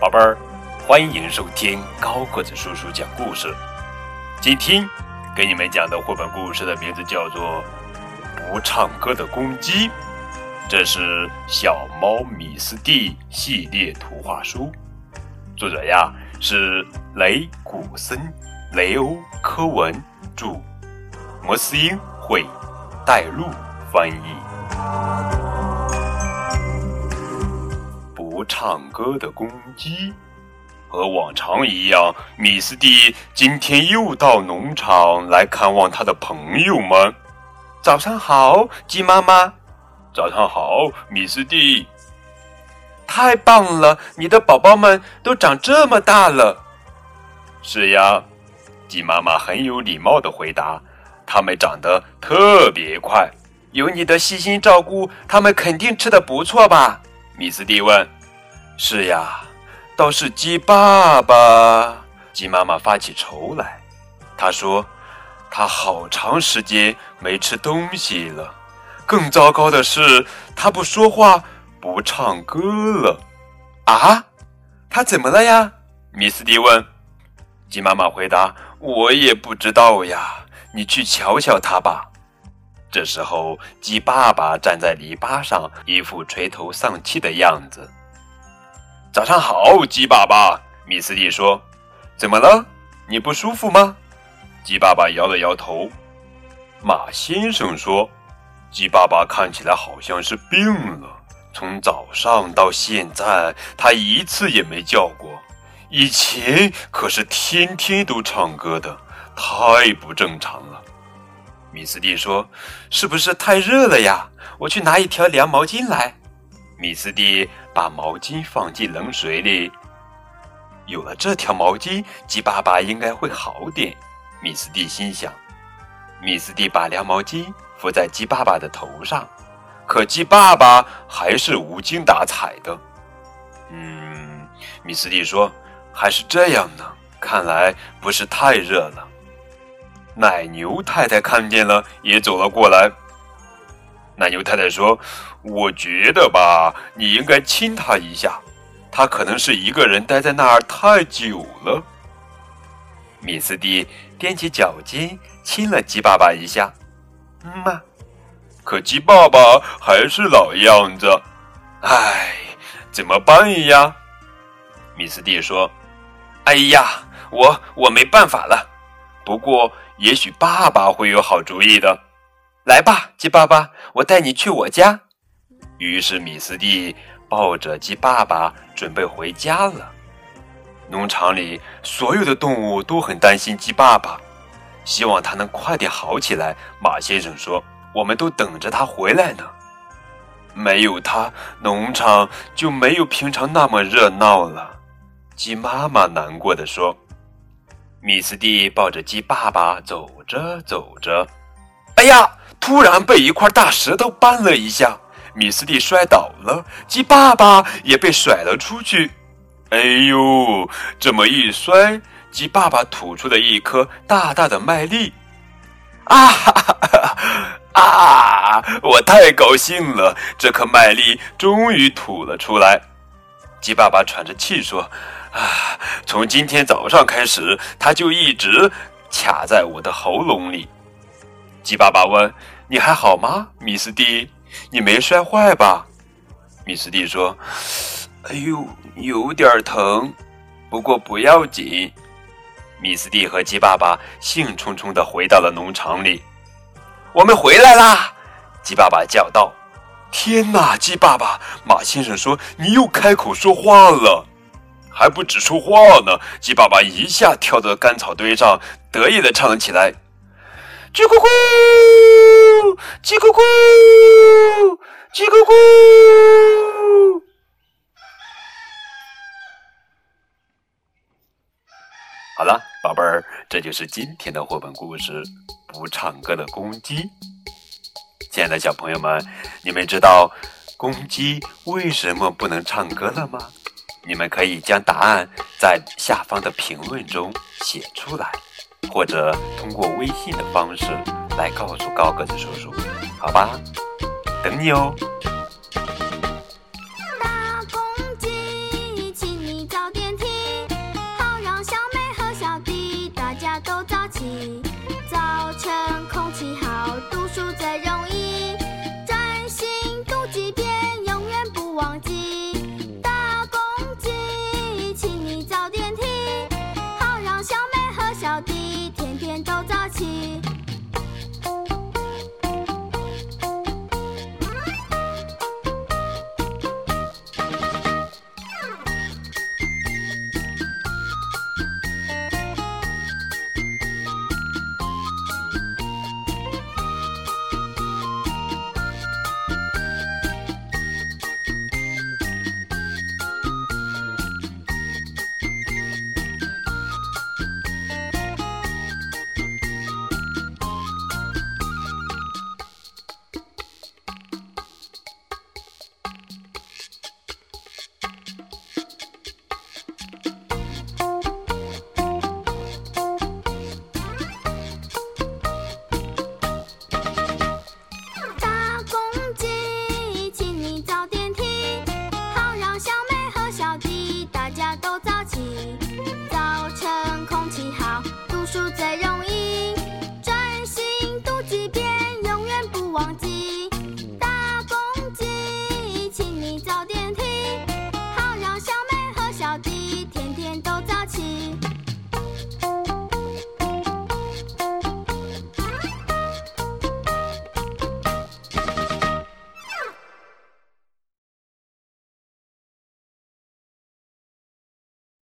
宝贝儿，欢迎收听高个子叔叔讲故事。今天给你们讲的绘本故事的名字叫做《不唱歌的公鸡》，这是小猫米斯蒂系列图画书，作者呀是雷古森、雷欧科文著，摩斯英绘，带路翻译。不唱歌的公鸡，和往常一样，米斯蒂今天又到农场来看望他的朋友们。早上好，鸡妈妈。早上好，米斯蒂。太棒了，你的宝宝们都长这么大了。是呀，鸡妈妈很有礼貌的回答。它们长得特别快，有你的细心照顾，它们肯定吃的不错吧？米斯蒂问。是呀，倒是鸡爸爸。鸡妈妈发起愁来，她说：“他好长时间没吃东西了。更糟糕的是，他不说话，不唱歌了。”啊，他怎么了呀？米斯蒂问。鸡妈妈回答：“我也不知道呀，你去瞧瞧他吧。”这时候，鸡爸爸站在篱笆上，一副垂头丧气的样子。早上好，鸡爸爸。米斯蒂说：“怎么了？你不舒服吗？”鸡爸爸摇了摇头。马先生说：“鸡爸爸看起来好像是病了。从早上到现在，他一次也没叫过。以前可是天天都唱歌的，太不正常了。”米斯蒂说：“是不是太热了呀？我去拿一条凉毛巾来。”米斯蒂把毛巾放进冷水里。有了这条毛巾，鸡爸爸应该会好点。米斯蒂心想。米斯蒂把凉毛巾敷在鸡爸爸的头上，可鸡爸爸还是无精打采的。嗯，米斯蒂说：“还是这样呢，看来不是太热了。”奶牛太太看见了，也走了过来。奶牛太太说：“我觉得吧，你应该亲他一下，他可能是一个人待在那儿太久了。”米斯蒂踮起脚尖亲了鸡爸爸一下，“嗯嘛。”可鸡爸爸还是老样子。唉，怎么办呀？米斯蒂说：“哎呀，我我没办法了。不过也许爸爸会有好主意的。”来吧，鸡爸爸，我带你去我家。于是米斯蒂抱着鸡爸爸准备回家了。农场里所有的动物都很担心鸡爸爸，希望他能快点好起来。马先生说：“我们都等着他回来呢。没有他，农场就没有平常那么热闹了。”鸡妈妈难过的说。米斯蒂抱着鸡爸爸走着走着，哎呀！突然被一块大石头绊了一下，米斯蒂摔倒了，鸡爸爸也被甩了出去。哎呦，这么一摔，鸡爸爸吐出了一颗大大的麦粒。啊哈哈啊！我太高兴了，这颗麦粒终于吐了出来。鸡爸爸喘着气说：“啊，从今天早上开始，它就一直卡在我的喉咙里。”鸡爸爸问：“你还好吗，米斯蒂？你没摔坏吧？”米斯蒂说：“哎呦，有点疼，不过不要紧。”米斯蒂和鸡爸爸兴冲冲地回到了农场里。“我们回来啦！”鸡爸爸叫道。“天哪，鸡爸爸！”马先生说：“你又开口说话了，还不止说话呢。”鸡爸爸一下跳到干草堆上，得意地唱了起来。叽咕咕，叽咕咕，叽咕咕。好了，宝贝儿，这就是今天的绘本故事《不唱歌的公鸡》。亲爱的小朋友们，你们知道公鸡为什么不能唱歌了吗？你们可以将答案在下方的评论中写出来。或者通过微信的方式来告诉高个子叔叔，好吧？等你哦。